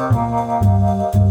oh you.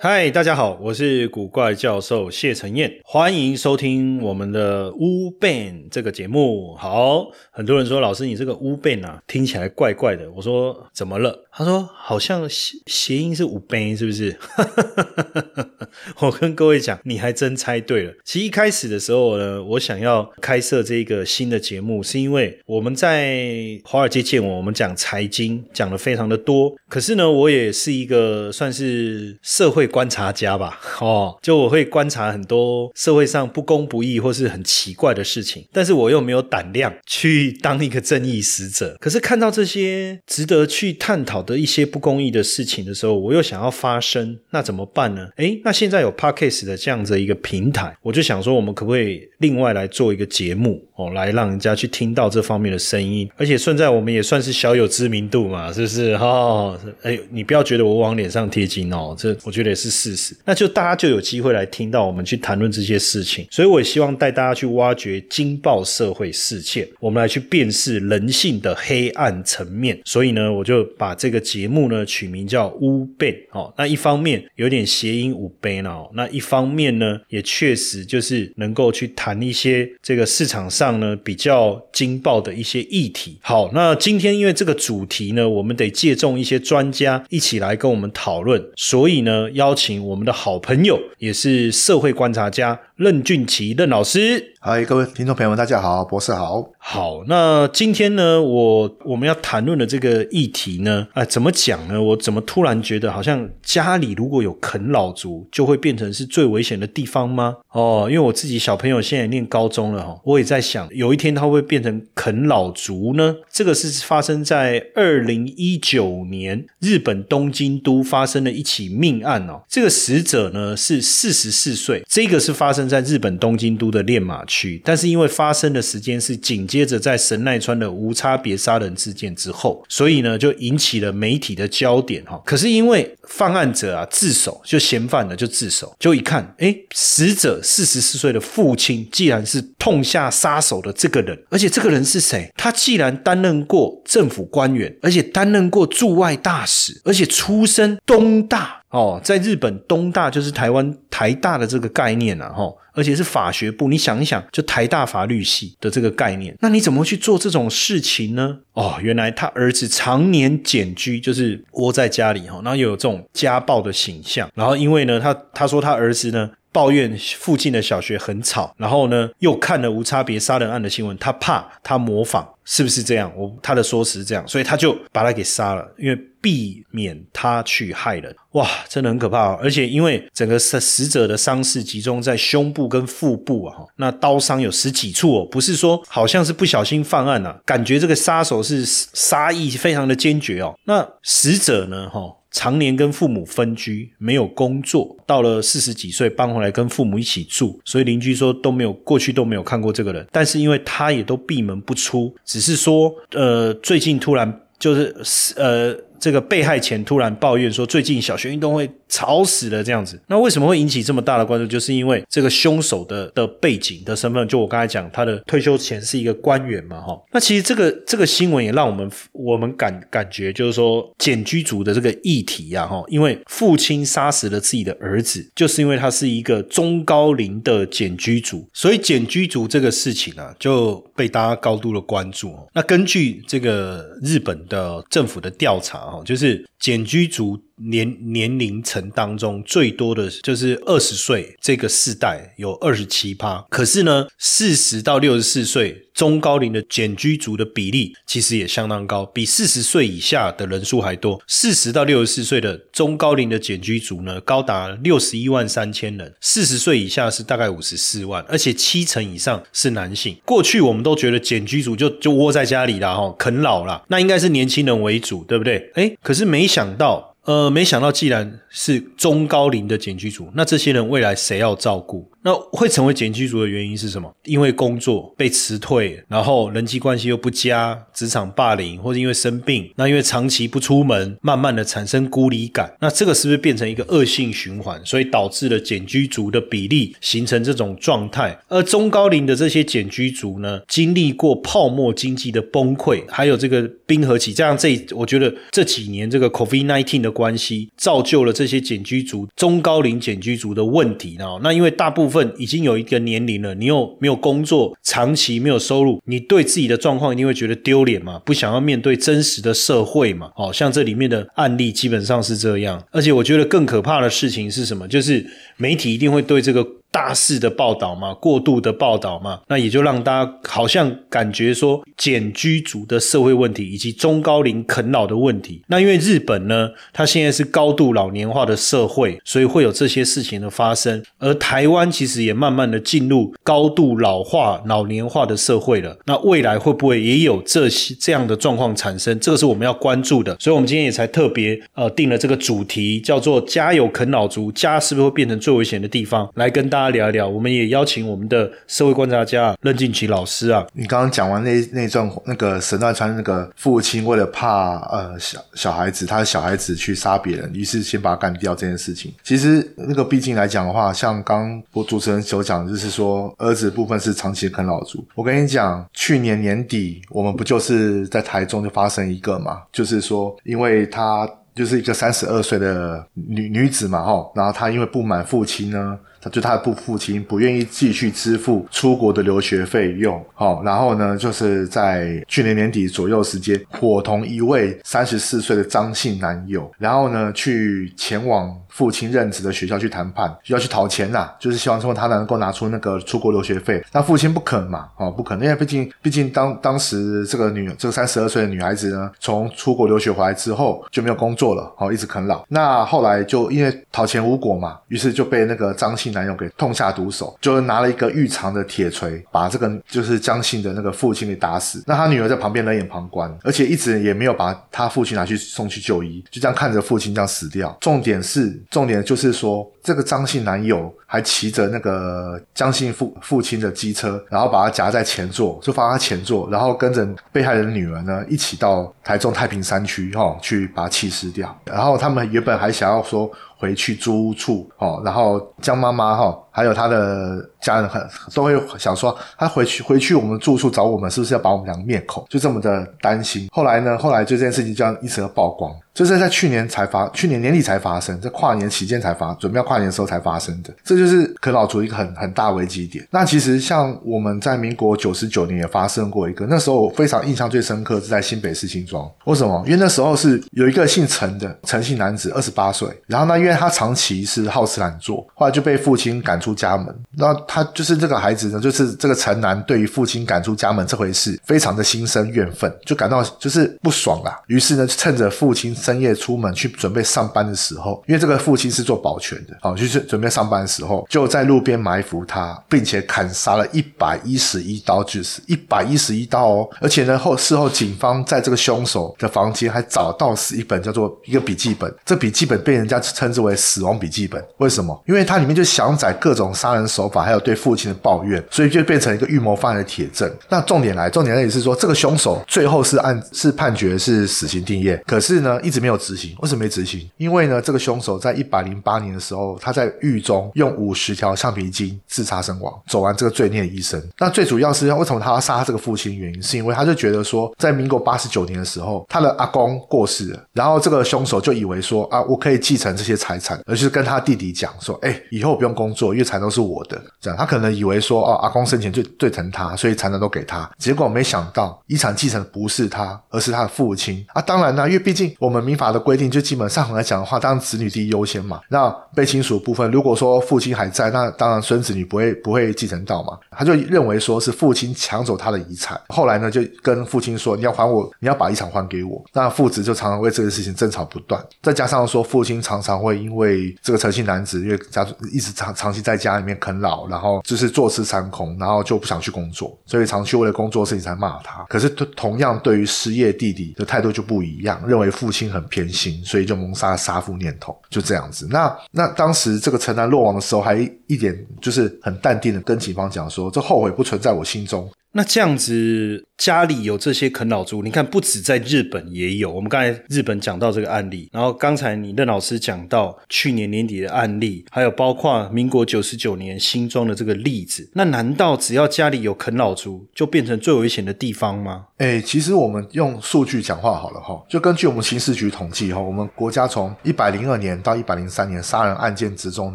嗨，大家好，我是古怪教授谢承彦，欢迎收听我们的乌变这个节目。好，很多人说老师你这个乌变啊，听起来怪怪的。我说怎么了？他说好像谐谐音是五变，是不是？我跟各位讲，你还真猜对了。其实一开始的时候呢，我想要开设这个新的节目，是因为我们在华尔街见我，我们讲财经讲的非常的多。可是呢，我也是一个算是社会。观察家吧，哦，就我会观察很多社会上不公不义或是很奇怪的事情，但是我又没有胆量去当一个正义使者。可是看到这些值得去探讨的一些不公义的事情的时候，我又想要发声，那怎么办呢？诶，那现在有 Parkes 的这样子一个平台，我就想说，我们可不可以另外来做一个节目哦，来让人家去听到这方面的声音，而且顺在我们也算是小有知名度嘛，是不是？哦，哎，你不要觉得我往脸上贴金哦，这我觉得。是事实，那就大家就有机会来听到我们去谈论这些事情，所以我也希望带大家去挖掘惊爆社会事件，我们来去辨识人性的黑暗层面。所以呢，我就把这个节目呢取名叫乌贝哦。那一方面有点谐音五贝哦，那一方面呢也确实就是能够去谈一些这个市场上呢比较惊爆的一些议题。好，那今天因为这个主题呢，我们得借重一些专家一起来跟我们讨论，所以呢要。邀请我们的好朋友，也是社会观察家任俊奇任老师。嗨，各位听众朋友们，大家好，博士好。好，那今天呢，我我们要谈论的这个议题呢，啊，怎么讲呢？我怎么突然觉得好像家里如果有啃老族，就会变成是最危险的地方吗？哦，因为我自己小朋友现在念高中了哈，我也在想，有一天他会变成啃老族呢？这个是发生在二零一九年日本东京都发生的一起命案哦。这个死者呢是四十四岁，这个是发生在日本东京都的练马。区，但是因为发生的时间是紧接着在神奈川的无差别杀人事件之后，所以呢就引起了媒体的焦点哈。可是因为犯案者啊自首，就嫌犯呢就自首，就一看，哎，死者四十四岁的父亲，既然是痛下杀手的这个人，而且这个人是谁？他既然担任过政府官员，而且担任过驻外大使，而且出身东大哦，在日本东大就是台湾台大的这个概念啊，哈。而且是法学部，你想一想，就台大法律系的这个概念，那你怎么去做这种事情呢？哦，原来他儿子常年简居，就是窝在家里哈，然后又有这种家暴的形象，然后因为呢，他他说他儿子呢。抱怨附近的小学很吵，然后呢，又看了无差别杀人案的新闻，他怕他模仿，是不是这样？我他的说辞是这样，所以他就把他给杀了，因为避免他去害人。哇，真的很可怕！而且因为整个死死者的伤势集中在胸部跟腹部啊，那刀伤有十几处哦，不是说好像是不小心犯案啊，感觉这个杀手是杀意非常的坚决哦。那死者呢，哈？常年跟父母分居，没有工作，到了四十几岁搬回来跟父母一起住，所以邻居说都没有过去都没有看过这个人，但是因为他也都闭门不出，只是说呃最近突然就是呃。这个被害前突然抱怨说，最近小学运动会吵死了这样子。那为什么会引起这么大的关注？就是因为这个凶手的的背景的身份，就我刚才讲，他的退休前是一个官员嘛，哈。那其实这个这个新闻也让我们我们感感觉，就是说简居族的这个议题呀，哈，因为父亲杀死了自己的儿子，就是因为他是一个中高龄的简居族，所以简居族这个事情啊，就被大家高度的关注。那根据这个日本的政府的调查。哦，就是简居族年年龄层当中最多的就是二十岁这个世代有二十七趴，可是呢，四十到六十四岁。中高龄的简居族的比例其实也相当高，比四十岁以下的人数还多。四十到六十四岁的中高龄的简居族呢，高达六十一万三千人；四十岁以下是大概五十四万，而且七成以上是男性。过去我们都觉得简居族就就窝在家里啦，哈，啃老啦，那应该是年轻人为主，对不对？哎，可是没想到。呃，没想到，既然是中高龄的检居族，那这些人未来谁要照顾？那会成为检居族的原因是什么？因为工作被辞退，然后人际关系又不佳，职场霸凌，或者因为生病，那因为长期不出门，慢慢的产生孤立感，那这个是不是变成一个恶性循环？所以导致了检居族的比例形成这种状态。而中高龄的这些检居族呢，经历过泡沫经济的崩溃，还有这个冰河期，这样这我觉得这几年这个 COVID nineteen 的关系，造就了这些检居族中高龄检居族的问题呢。那因为大部分已经有一个年龄了，你又没有工作，长期没有收入，你对自己的状况一定会觉得丢脸嘛，不想要面对真实的社会嘛。哦，像这里面的案例基本上是这样，而且我觉得更可怕的事情是什么？就是媒体一定会对这个。大肆的报道嘛，过度的报道嘛，那也就让大家好像感觉说减居族的社会问题以及中高龄啃老的问题。那因为日本呢，它现在是高度老年化的社会，所以会有这些事情的发生。而台湾其实也慢慢的进入高度老化、老年化的社会了。那未来会不会也有这些这样的状况产生？这个是我们要关注的。所以，我们今天也才特别呃定了这个主题，叫做“家有啃老族，家是不是会变成最危险的地方”，来跟大。大家聊一聊，我们也邀请我们的社会观察家任静琪老师啊。你刚刚讲完那那段那个神奈川那个父亲为了怕呃小小孩子，他的小孩子去杀别人，于是先把他干掉这件事情。其实那个毕竟来讲的话，像刚我主持人所讲，就是说儿子部分是长期啃老族。我跟你讲，去年年底我们不就是在台中就发生一个嘛，就是说因为他就是一个三十二岁的女女子嘛，哈，然后她因为不满父亲呢。就他的父父亲不愿意继续支付出国的留学费用，好，然后呢，就是在去年年底左右时间，伙同一位三十四岁的张姓男友，然后呢，去前往父亲任职的学校去谈判，要去讨钱呐，就是希望说他能够拿出那个出国留学费。那父亲不肯嘛，哦，不肯，因为毕竟毕竟当当时这个女这个三十二岁的女孩子呢，从出国留学回来之后就没有工作了，哦，一直啃老。那后来就因为讨钱无果嘛，于是就被那个张姓。男友给痛下毒手，就拿了一个玉长的铁锤，把这个就是江姓的那个父亲给打死。那他女儿在旁边冷眼旁观，而且一直也没有把他父亲拿去送去就医，就这样看着父亲这样死掉。重点是，重点就是说，这个张姓男友还骑着那个张姓父父亲的机车，然后把他夹在前座，就放在前座，然后跟着被害人的女儿呢一起到台中太平山区哈去把他弃尸掉。然后他们原本还想要说。回去租屋处哦，然后江妈妈哈，还有他的家人很都会想说，他回去回去我们住处找我们，是不是要把我们两个灭口？就这么的担心。后来呢，后来就这件事情这样一扯曝光。就是在去年才发，去年年底才发生，在跨年期间才发，准备要跨年的时候才发生的，这就是啃老族一个很很大危机点。那其实像我们在民国九十九年也发生过一个，那时候我非常印象最深刻是在新北市新庄。为什么？因为那时候是有一个姓陈的陈姓男子，二十八岁，然后呢，因为因为他长期是好吃懒做，后来就被父亲赶出家门。那他就是这个孩子呢，就是这个陈男对于父亲赶出家门这回事，非常的心生怨愤，就感到就是不爽啊。于是呢，趁着父亲。深夜出门去准备上班的时候，因为这个父亲是做保全的，好，就是准备上班的时候，就在路边埋伏他，并且砍杀了一百一十一刀致死，一百一十一刀哦。而且呢，后事后警方在这个凶手的房间还找到是一本叫做一个笔记本，这笔记本被人家称之为死亡笔记本。为什么？因为它里面就详载各种杀人手法，还有对父亲的抱怨，所以就变成一个预谋犯的铁证。那重点来，重点来也是说，这个凶手最后是按是判决是死刑定谳，可是呢，一直。没有执行，为什么没执行？因为呢，这个凶手在一百零八年的时候，他在狱中用五十条橡皮筋自杀身亡，走完这个罪孽一生。那最主要是为什么他要杀这个父亲？原因是因为他就觉得说，在民国八十九年的时候，他的阿公过世了，然后这个凶手就以为说啊，我可以继承这些财财产，而是跟他弟弟讲说，哎，以后不用工作，因为财产都是我的。这样，他可能以为说，哦，阿公生前最最疼他，所以财产都给他。结果没想到，遗产继承不是他，而是他的父亲啊。当然呢，因为毕竟我们。民法的规定就基本上来讲的话，当子女第一优先嘛。那被亲属部分，如果说父亲还在，那当然孙子女不会不会继承到嘛。他就认为说是父亲抢走他的遗产，后来呢就跟父亲说你要还我，你要把遗产还给我。那父子就常常为这个事情争吵不断。再加上说父亲常常会因为这个诚信男子因为家一直长长期在家里面啃老，然后就是坐吃山空，然后就不想去工作，所以长期为了工作事情才骂他。可是同样对于失业弟弟的态度就不一样，认为父亲很偏心，所以就萌杀杀父念头，就这样子。那那当时这个陈南落网的时候，还一点就是很淡定的跟警方讲说，这后悔不存在我心中。那这样子家里有这些啃老族，你看不止在日本也有。我们刚才日本讲到这个案例，然后刚才你任老师讲到去年年底的案例，还有包括民国九十九年新庄的这个例子。那难道只要家里有啃老族，就变成最危险的地方吗？哎，其实我们用数据讲话好了哈，就根据我们刑事局统计哈，我们国家从一百零二年到一百零三年杀人案件之中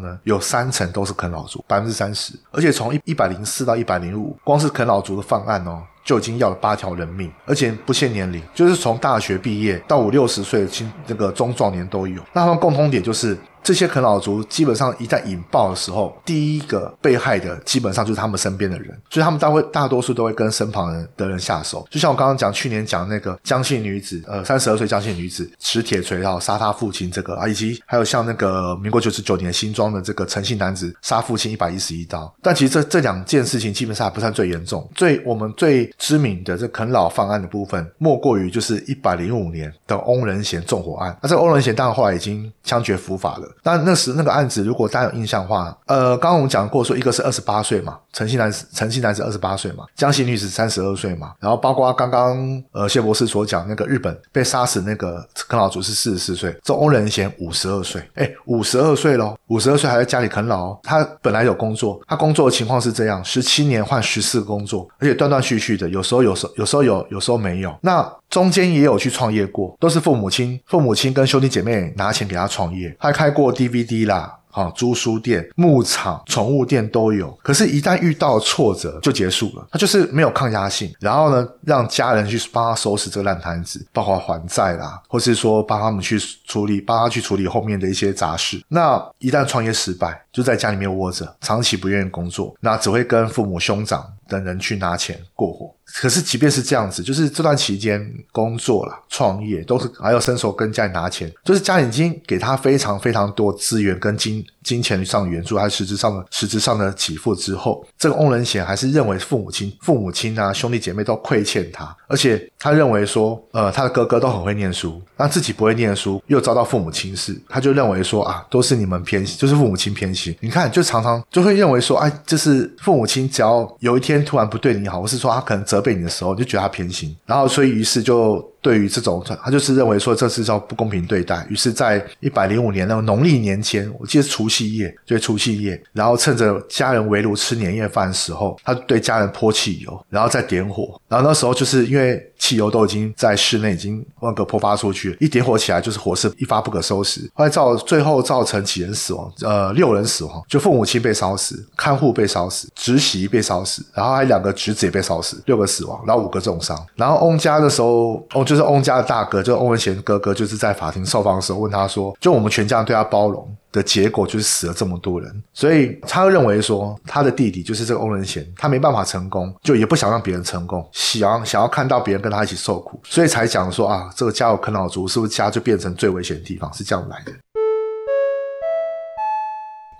呢，有三成都是啃老族，百分之三十。而且从一一百零四到一百零五，光是啃老族的。犯案哦，就已经要了八条人命，而且不限年龄，就是从大学毕业到五六十岁的青那个中壮年都有。那他们共通点就是。这些啃老族基本上一旦引爆的时候，第一个被害的基本上就是他们身边的人，所以他们大会大多数都会跟身旁人的人下手。就像我刚刚讲，去年讲那个江姓女子，呃，三十二岁江姓女子持铁锤然后杀她父亲这个啊，以及还有像那个民国九十九年新庄的这个陈姓男子杀父亲一百一十一刀。但其实这这两件事情基本上还不算最严重，最我们最知名的这啃老犯案的部分，莫过于就是一百零五年的翁仁贤纵火案。那这个翁仁贤当然后来已经枪决伏法了。但那时那个案子，如果大家有印象的话，呃，刚刚我们讲过说，一个是二十八岁嘛，陈姓男子，陈姓男子二十八岁嘛，江姓女子三十二岁嘛，然后包括刚刚呃谢博士所讲那个日本被杀死那个啃老族是四十四岁，这翁仁贤五十二岁，哎，五十二岁喽，五十二岁还在家里啃老，他本来有工作，他工作的情况是这样，十七年换十四个工作，而且断断续续的，有时候有时候有时候有，有时候没有，那中间也有去创业过，都是父母亲，父母亲跟兄弟姐妹拿钱给他创业，他开过 DVD。啦，啊，租书店、牧场、宠物店都有。可是，一旦遇到挫折，就结束了。他就是没有抗压性。然后呢，让家人去帮他收拾这个烂摊子，包括还债啦，或是说帮他们去处理，帮他去处理后面的一些杂事。那一旦创业失败，就在家里面窝着，长期不愿意工作，那只会跟父母兄长等人去拿钱过活。可是，即便是这样子，就是这段期间工作了、创业，都是还要伸手跟家里拿钱，就是家里已经给他非常非常多资源跟金金钱上援助，还有实质上的实质上的给付之后，这个翁仁贤还是认为父母亲、父母亲啊、兄弟姐妹都亏欠他，而且他认为说，呃，他的哥哥都很会念书，让自己不会念书，又遭到父母轻视，他就认为说啊，都是你们偏心，就是父母亲偏心。你看，就常常就会认为说，哎，就是父母亲只要有一天突然不对你好，或是说他可能。责备你的时候，你就觉得他偏心，然后所以于是就。对于这种，他就是认为说这是叫不公平对待。于是，在一百零五年那个农历年前，我记得除夕夜，就是除夕夜，然后趁着家人围炉吃年夜饭的时候，他对家人泼汽油，然后再点火。然后那时候就是因为汽油都已经在室内已经那个泼发出去，一点火起来就是火势一发不可收拾。后来造最后造成几人死亡，呃，六人死亡，就父母亲被烧死，看护被烧死，侄媳被烧死，然后还两个侄子也被烧死，六个死亡，然后五个重伤。然后翁家的时候，翁就。就是翁家的大哥，就翁文贤哥哥，就是在法庭受访的时候问他说：“就我们全家对他包容的结果，就是死了这么多人。”所以他认为说，他的弟弟就是这个翁文贤，他没办法成功，就也不想让别人成功，想想要看到别人跟他一起受苦，所以才讲说啊，这个家有啃老族，是不是家就变成最危险的地方？是这样来的。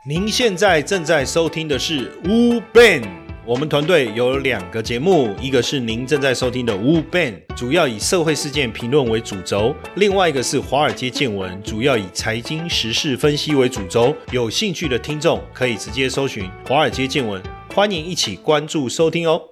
您现在正在收听的是乌 Ben。我们团队有两个节目，一个是您正在收听的《乌 Ben》，主要以社会事件评论为主轴；另外一个是《华尔街见闻》，主要以财经时事分析为主轴。有兴趣的听众可以直接搜寻《华尔街见闻》，欢迎一起关注收听哦。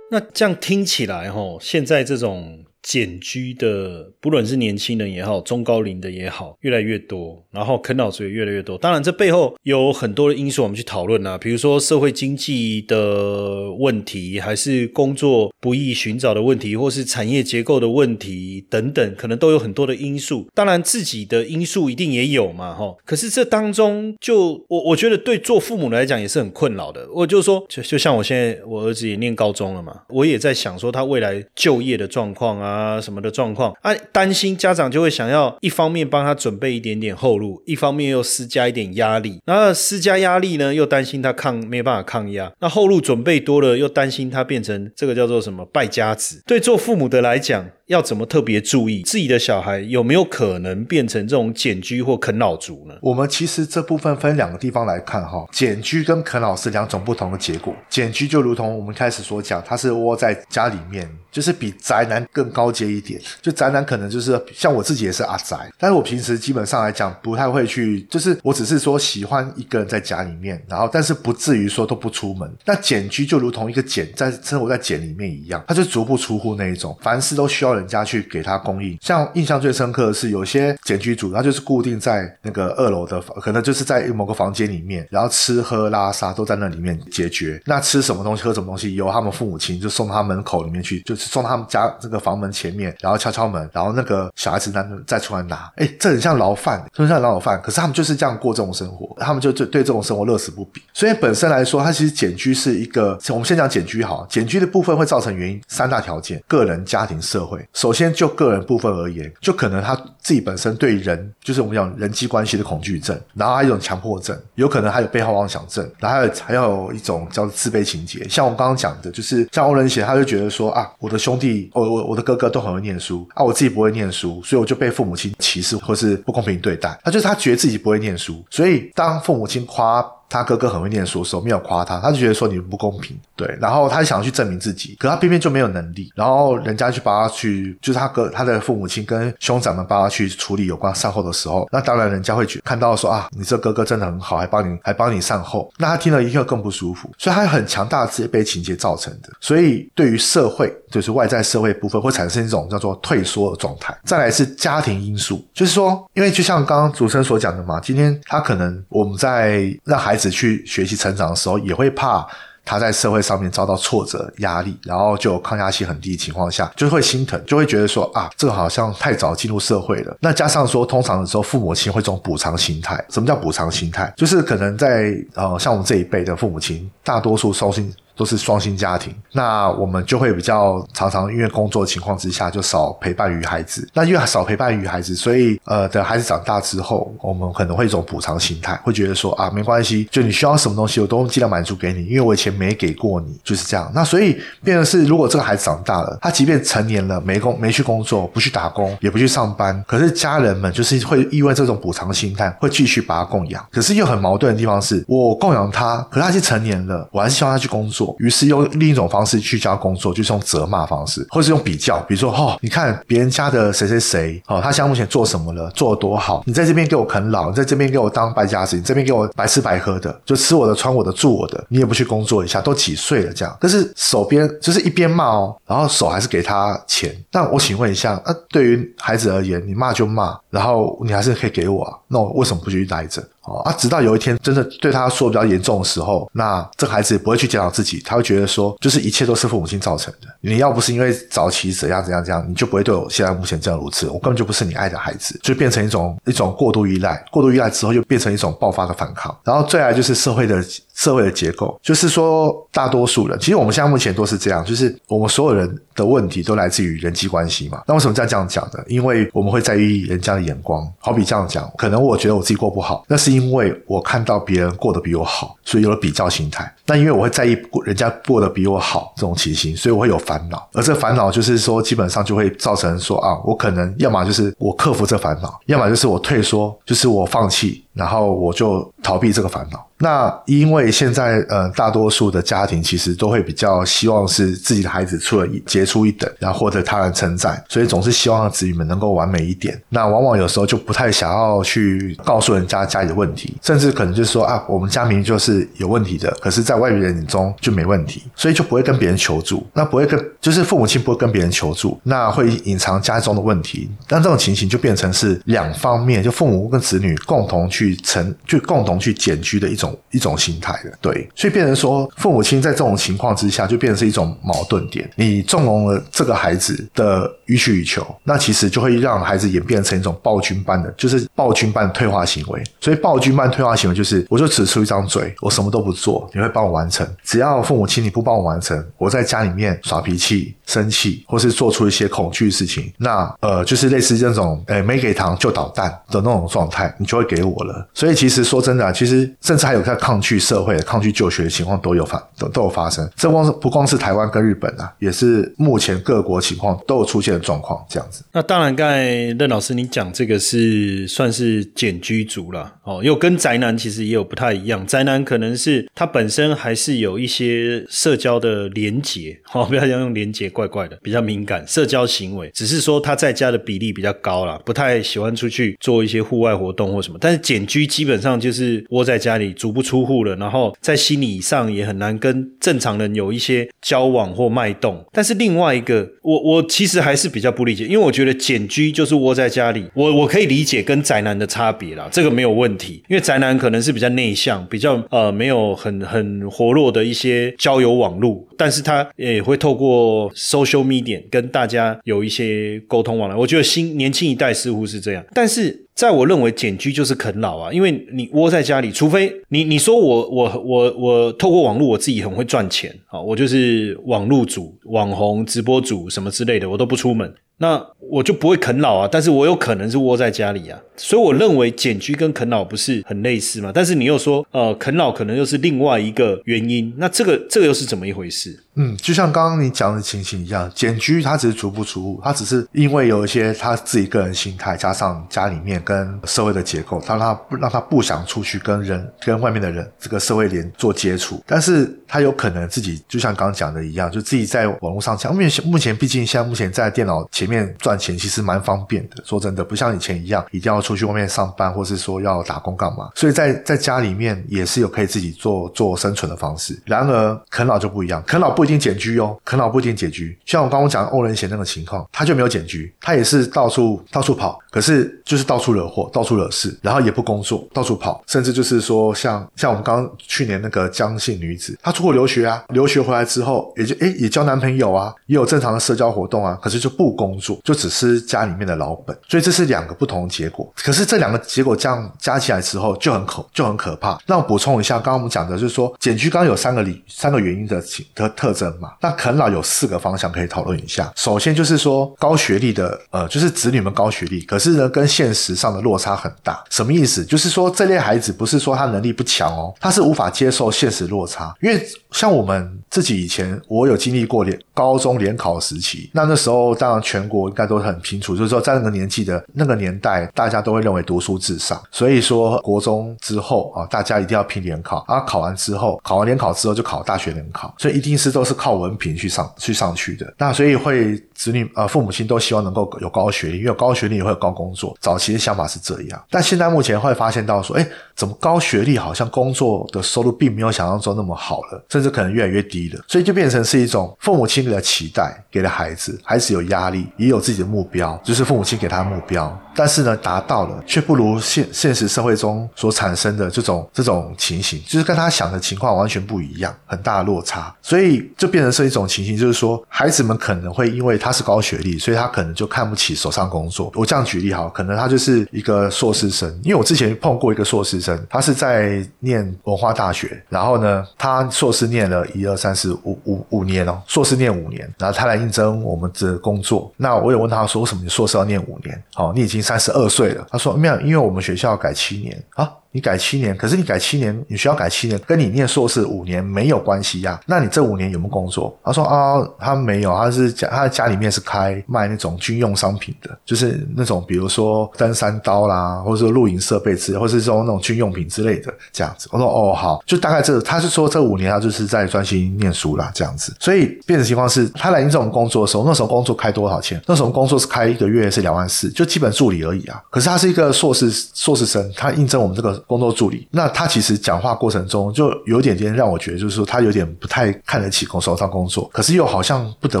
那这样听起来，吼，现在这种。简居的，不论是年轻人也好，中高龄的也好，越来越多，然后啃老族也越来越多。当然，这背后有很多的因素，我们去讨论啊，比如说社会经济的问题，还是工作不易寻找的问题，或是产业结构的问题等等，可能都有很多的因素。当然，自己的因素一定也有嘛，哈。可是这当中，就我我觉得对做父母来讲也是很困扰的。我就说，就就像我现在，我儿子也念高中了嘛，我也在想说他未来就业的状况啊。啊什么的状况啊，担心家长就会想要一方面帮他准备一点点后路，一方面又施加一点压力。然后施加压力呢，又担心他抗没有办法抗压。那后路准备多了，又担心他变成这个叫做什么败家子。对做父母的来讲。要怎么特别注意自己的小孩有没有可能变成这种简居或啃老族呢？我们其实这部分分两个地方来看哈，简居跟啃老是两种不同的结果。简居就如同我们开始所讲，他是窝在家里面，就是比宅男更高阶一点。就宅男可能就是像我自己也是阿宅，但是我平时基本上来讲不太会去，就是我只是说喜欢一个人在家里面，然后但是不至于说都不出门。那简居就如同一个简在生活在简里面一样，他就足不出户那一种，凡事都需要。人家去给他供应，像印象最深刻的是有些简居主，他就是固定在那个二楼的，可能就是在某个房间里面，然后吃喝拉撒都在那里面解决。那吃什么东西，喝什么东西，由他们父母亲就送到他门口里面去，就送到他们家这个房门前面，然后敲敲门，然后那个小孩子呢再出来拿。哎，这很像牢饭，很像牢饭。可是他们就是这样过这种生活，他们就对对这种生活乐此不疲。所以本身来说，它其实简居是一个，我们先讲简居好，简居的部分会造成原因三大条件：个人、家庭、社会。首先就个人部分而言，就可能他自己本身对人，就是我们讲人际关系的恐惧症，然后还有一种强迫症，有可能还有背后妄想症，然后还有还有一种叫自卑情节。像我刚刚讲的，就是像欧仁贤，他就觉得说啊，我的兄弟，我我我的哥哥都很会念书啊，我自己不会念书，所以我就被父母亲歧视或是不公平对待。他就是他觉得自己不会念书，所以当父母亲夸。他哥哥很会念书，时候没有夸他，他就觉得说你们不公平，对，然后他想要去证明自己，可他偏偏就没有能力，然后人家去帮他去，就是他哥他的父母亲跟兄长们帮他去处理有关善后的时候，那当然人家会觉看到说啊，你这哥哥真的很好，还帮你还帮你善后，那他听了一刻更不舒服，所以他很强大的自卑情节造成的，所以对于社会就是外在社会部分会产生一种叫做退缩的状态。再来是家庭因素，就是说，因为就像刚刚主持人所讲的嘛，今天他可能我们在让孩子。去学习成长的时候，也会怕他在社会上面遭到挫折、压力，然后就抗压性很低的情况下，就会心疼，就会觉得说啊，这个好像太早进入社会了。那加上说，通常的时候，父母亲会这种补偿心态。什么叫补偿心态？就是可能在呃，像我们这一辈的父母亲，大多数收心。都是双薪家庭，那我们就会比较常常因为工作情况之下就少陪伴于孩子。那因为少陪伴于孩子，所以呃，等孩子长大之后，我们可能会一种补偿心态，会觉得说啊，没关系，就你需要什么东西，我都尽量满足给你，因为我以前没给过你，就是这样。那所以变的是，如果这个孩子长大了，他即便成年了，没工没去工作，不去打工，也不去上班，可是家人们就是会因为这种补偿心态，会继续把他供养。可是又很矛盾的地方是，我供养他，可是他是成年了，我还是希望他去工作。于是用另一种方式去教工作，就是用责骂方式，或是用比较，比如说哦，你看别人家的谁谁谁哦，他现在目前做什么了，做的多好，你在这边给我啃老，你在这边给我当败家子，你这边给我白吃白喝的，就吃我的、穿我的、住我的，你也不去工作一下，都几岁了这样？但是手边就是一边骂哦，然后手还是给他钱。那我请问一下，那对于孩子而言，你骂就骂，然后你还是可以给我啊，那我为什么不去待着？啊！直到有一天真的对他说比较严重的时候，那这个孩子也不会去检讨自己，他会觉得说，就是一切都是父母亲造成的。你要不是因为早期怎样怎样怎样，你就不会对我现在目前这样如此。我根本就不是你爱的孩子，就变成一种一种过度依赖。过度依赖之后，又变成一种爆发的反抗。然后最爱就是社会的社会的结构，就是说大多数人，其实我们现在目前都是这样，就是我们所有人的问题都来自于人际关系嘛。那为什么这样这样讲呢？因为我们会在意人家的眼光。好比这样讲，可能我觉得我自己过不好，那是。因为我看到别人过得比我好，所以有了比较心态。那因为我会在意人家过得比我好这种情形，所以我会有烦恼。而这烦恼就是说，基本上就会造成说啊，我可能要么就是我克服这烦恼，要么就是我退缩，就是我放弃，然后我就逃避这个烦恼。那因为现在呃，大多数的家庭其实都会比较希望是自己的孩子出了杰出一等，然后获得他人称赞，所以总是希望子女们能够完美一点。那往往有时候就不太想要去告诉人家家里的问题，甚至可能就是说啊，我们家明明就是有问题的，可是在外人眼中就没问题，所以就不会跟别人求助。那不会跟就是父母亲不会跟别人求助，那会隐藏家中的问题。但这种情形就变成是两方面，就父母跟子女共同去。去成，就共同去减居的一种一种心态的。对，所以变成说，父母亲在这种情况之下，就变成是一种矛盾点。你纵容了这个孩子的予取予求，那其实就会让孩子演变成一种暴君般的，就是暴君般的退化行为。所以暴君般退化行为就是，我就只出一张嘴，我什么都不做，你会帮我完成。只要父母亲你不帮我完成，我在家里面耍脾气、生气，或是做出一些恐惧的事情，那呃，就是类似这种，诶，没给糖就捣蛋的那种状态，你就会给我了。所以其实说真的啊，其实甚至还有在抗拒社会、抗拒就学的情况都有发都都有发生。这光是不光是台湾跟日本啊，也是目前各国情况都有出现的状况这样子。那当然，刚才任老师你讲这个是算是简居族了哦，又跟宅男其实也有不太一样。宅男可能是他本身还是有一些社交的连结，哦，不要讲用连结，怪怪的，比较敏感社交行为，只是说他在家的比例比较高了，不太喜欢出去做一些户外活动或什么。但是简居基本上就是窝在家里，足不出户了，然后在心理上也很难跟正常人有一些交往或脉动。但是另外一个，我我其实还是比较不理解，因为我觉得简居就是窝在家里，我我可以理解跟宅男的差别啦，这个没有问题，因为宅男可能是比较内向，比较呃没有很很活络的一些交友网络，但是他也会透过 social media 跟大家有一些沟通往来。我觉得新年轻一代似乎是这样，但是。在我认为，简居就是啃老啊，因为你窝在家里，除非你你说我我我我透过网络，我自己很会赚钱啊，我就是网络主、网红、直播主什么之类的，我都不出门。那我就不会啃老啊，但是我有可能是窝在家里啊，所以我认为简居跟啃老不是很类似嘛？但是你又说，呃，啃老可能又是另外一个原因，那这个这个又是怎么一回事？嗯，就像刚刚你讲的情形一样，简居他只是足不出户，他只是因为有一些他自己个人心态，加上家里面跟社会的结构，他让他不让他不想出去跟人跟外面的人这个社会连做接触，但是他有可能自己就像刚刚讲的一样，就自己在网络上讲，因为目前毕竟像目前在电脑前。里面赚钱其实蛮方便的，说真的，不像以前一样一定要出去外面上班，或是说要打工干嘛。所以在在家里面也是有可以自己做做生存的方式。然而啃老就不一样，啃老不一定减居哦，啃老不一定减居。像我刚刚讲欧仁贤那个情况，他就没有减居，他也是到处到处跑，可是就是到处惹祸，到处惹事，然后也不工作，到处跑，甚至就是说像像我们刚去年那个江姓女子，她出国留学啊，留学回来之后也就诶也交男朋友啊，也有正常的社交活动啊，可是就不工。工作就只是家里面的老本，所以这是两个不同的结果。可是这两个结果这样加起来之后就很可就很可怕。那我补充一下，刚刚我们讲的就是说，减居刚刚有三个理三个原因的特特征嘛。那啃老有四个方向可以讨论一下。首先就是说高学历的呃，就是子女们高学历，可是呢跟现实上的落差很大。什么意思？就是说这类孩子不是说他能力不强哦，他是无法接受现实落差。因为像我们自己以前，我有经历过联高中联考时期，那那时候当然全。全国应该都很清楚，就是说在那个年纪的那个年代，大家都会认为读书至上，所以说国中之后啊，大家一定要拼联考啊，考完之后，考完联考之后就考大学联考，所以一定是都是靠文凭去上去上去的。那所以会子女呃父母亲都希望能够有高学历，因为有高学历也会有高工作。早期的想法是这样，但现在目前会发现到说，哎，怎么高学历好像工作的收入并没有想象中那么好了，甚至可能越来越低了，所以就变成是一种父母亲的期待给了孩子，孩子有压力。也有自己的目标，就是父母亲给他的目标，但是呢，达到了却不如现现实社会中所产生的这种这种情形，就是跟他想的情况完全不一样，很大的落差，所以就变成是一种情形，就是说孩子们可能会因为他是高学历，所以他可能就看不起手上工作。我这样举例哈，可能他就是一个硕士生，因为我之前碰过一个硕士生，他是在念文化大学，然后呢，他硕士念了一二三四五五五年哦，硕士念五年，然后他来应征我们的工作。那我有问他说：“为什么你硕士要念五年？好，你已经三十二岁了。”他说：“没有，因为我们学校改七年啊。”你改七年，可是你改七年，你需要改七年，跟你念硕士五年没有关系呀。那你这五年有没有工作？他说啊，他没有，他是家他家里面是开卖那种军用商品的，就是那种比如说登山刀啦，或者说露营设备之类，或是说那种军用品之类的这样子。我说哦好，就大概这，他是说这五年他就是在专心念书啦这样子。所以变的情况是他来应这种工作的时候，那时候工作开多少钱？那时候工作是开一个月是两万四，就基本助理而已啊。可是他是一个硕士硕士生，他应征我们这个。工作助理。那他其实讲话过程中就有点点让我觉得，就是说他有点不太看得起工手上工作，可是又好像不得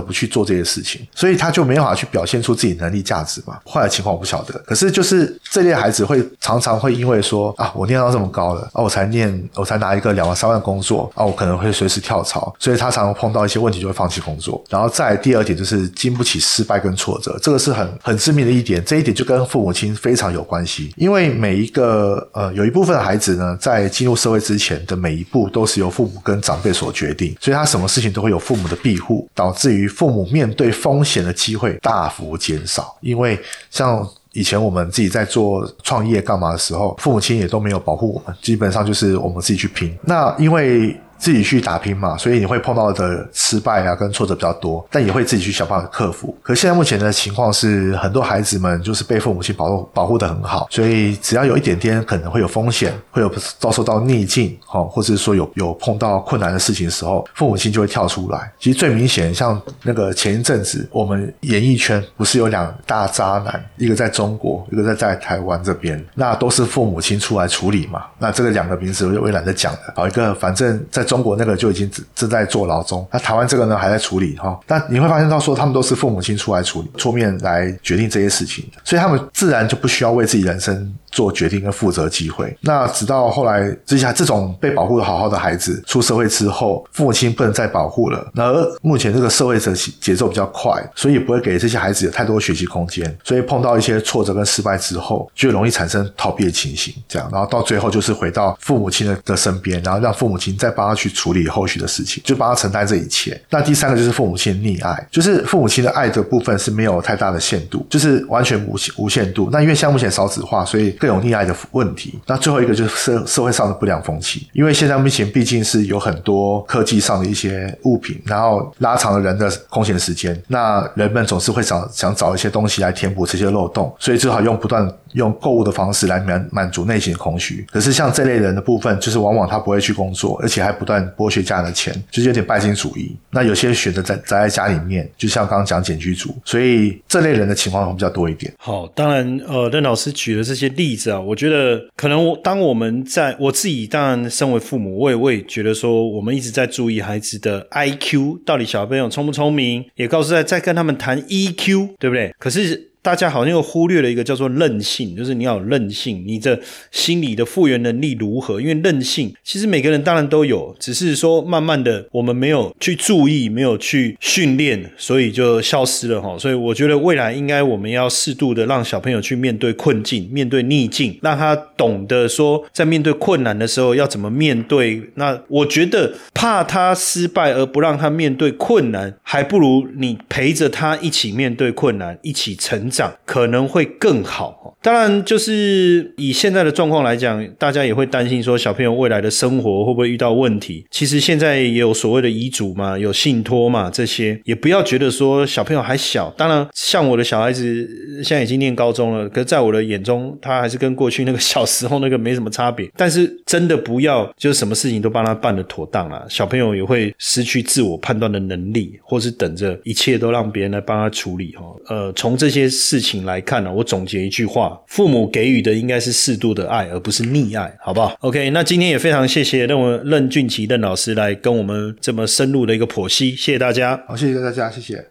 不去做这些事情，所以他就没办法去表现出自己能力价值嘛。后来情况我不晓得，可是就是这类孩子会常常会因为说啊，我念到这么高了啊，我才念我才拿一个两万三万工作啊，我可能会随时跳槽，所以他常常碰到一些问题就会放弃工作。然后再第二点就是经不起失败跟挫折，这个是很很致命的一点，这一点就跟父母亲非常有关系，因为每一个呃有一部分孩子呢，在进入社会之前的每一步都是由父母跟长辈所决定，所以他什么事情都会有父母的庇护，导致于父母面对风险的机会大幅减少。因为像以前我们自己在做创业干嘛的时候，父母亲也都没有保护我们，基本上就是我们自己去拼。那因为自己去打拼嘛，所以你会碰到的失败啊跟挫折比较多，但也会自己去想办法克服。可现在目前的情况是，很多孩子们就是被父母亲保护保护的很好，所以只要有一点点可能会有风险，会有遭受到逆境，哈，或者是说有有碰到困难的事情的时候，父母亲就会跳出来。其实最明显，像那个前一阵子，我们演艺圈不是有两大渣男，一个在中国，一个在在台湾这边，那都是父母亲出来处理嘛。那这个两个名字我就懒得讲了。好，一个反正在中中国那个就已经正在坐牢中，那台湾这个呢还在处理哈。但你会发现到说，他们都是父母亲出来处理、出面来决定这些事情，所以他们自然就不需要为自己人生做决定跟负责机会。那直到后来，这下这种被保护的好好的孩子出社会之后，父母亲不能再保护了。而目前这个社会的节奏比较快，所以不会给这些孩子有太多学习空间，所以碰到一些挫折跟失败之后，就容易产生逃避的情形。这样，然后到最后就是回到父母亲的的身边，然后让父母亲再帮他去去处理。后续的事情，就帮他承担这一切。那第三个就是父母亲溺爱，就是父母亲的爱的部分是没有太大的限度，就是完全无限无限度。那因为像目前少子化，所以更有溺爱的问题。那最后一个就是社社会上的不良风气，因为现在目前毕竟是有很多科技上的一些物品，然后拉长了人的空闲时间，那人们总是会想想找一些东西来填补这些漏洞，所以只好用不断用购物的方式来满满足内心的空虚。可是像这类人的部分，就是往往他不会去工作，而且还不断剥削家的钱，就是有点拜金主义。那有些选择在宅在家里面，就像刚刚讲简居族，所以这类人的情况会比较多一点。好，当然，呃，任老师举的这些例子啊，我觉得可能我当我们在我自己，当然身为父母，我也我也觉得说，我们一直在注意孩子的 I Q 到底小朋友聪不聪明，也告诉在在跟他们谈 E Q，对不对？可是。大家好像又忽略了一个叫做韧性，就是你要有韧性，你的心理的复原能力如何？因为韧性其实每个人当然都有，只是说慢慢的我们没有去注意，没有去训练，所以就消失了哈。所以我觉得未来应该我们要适度的让小朋友去面对困境，面对逆境，让他懂得说在面对困难的时候要怎么面对。那我觉得怕他失败而不让他面对困难，还不如你陪着他一起面对困难，一起成。长可能会更好，当然就是以现在的状况来讲，大家也会担心说小朋友未来的生活会不会遇到问题。其实现在也有所谓的遗嘱嘛，有信托嘛，这些也不要觉得说小朋友还小。当然，像我的小孩子现在已经念高中了，可是在我的眼中，他还是跟过去那个小时候那个没什么差别。但是真的不要就是什么事情都帮他办的妥当了，小朋友也会失去自我判断的能力，或是等着一切都让别人来帮他处理哈。呃，从这些。事情来看呢，我总结一句话：父母给予的应该是适度的爱，而不是溺爱，好不好？OK，那今天也非常谢谢任任俊奇任老师来跟我们这么深入的一个剖析，谢谢大家。好，谢谢大家，谢谢。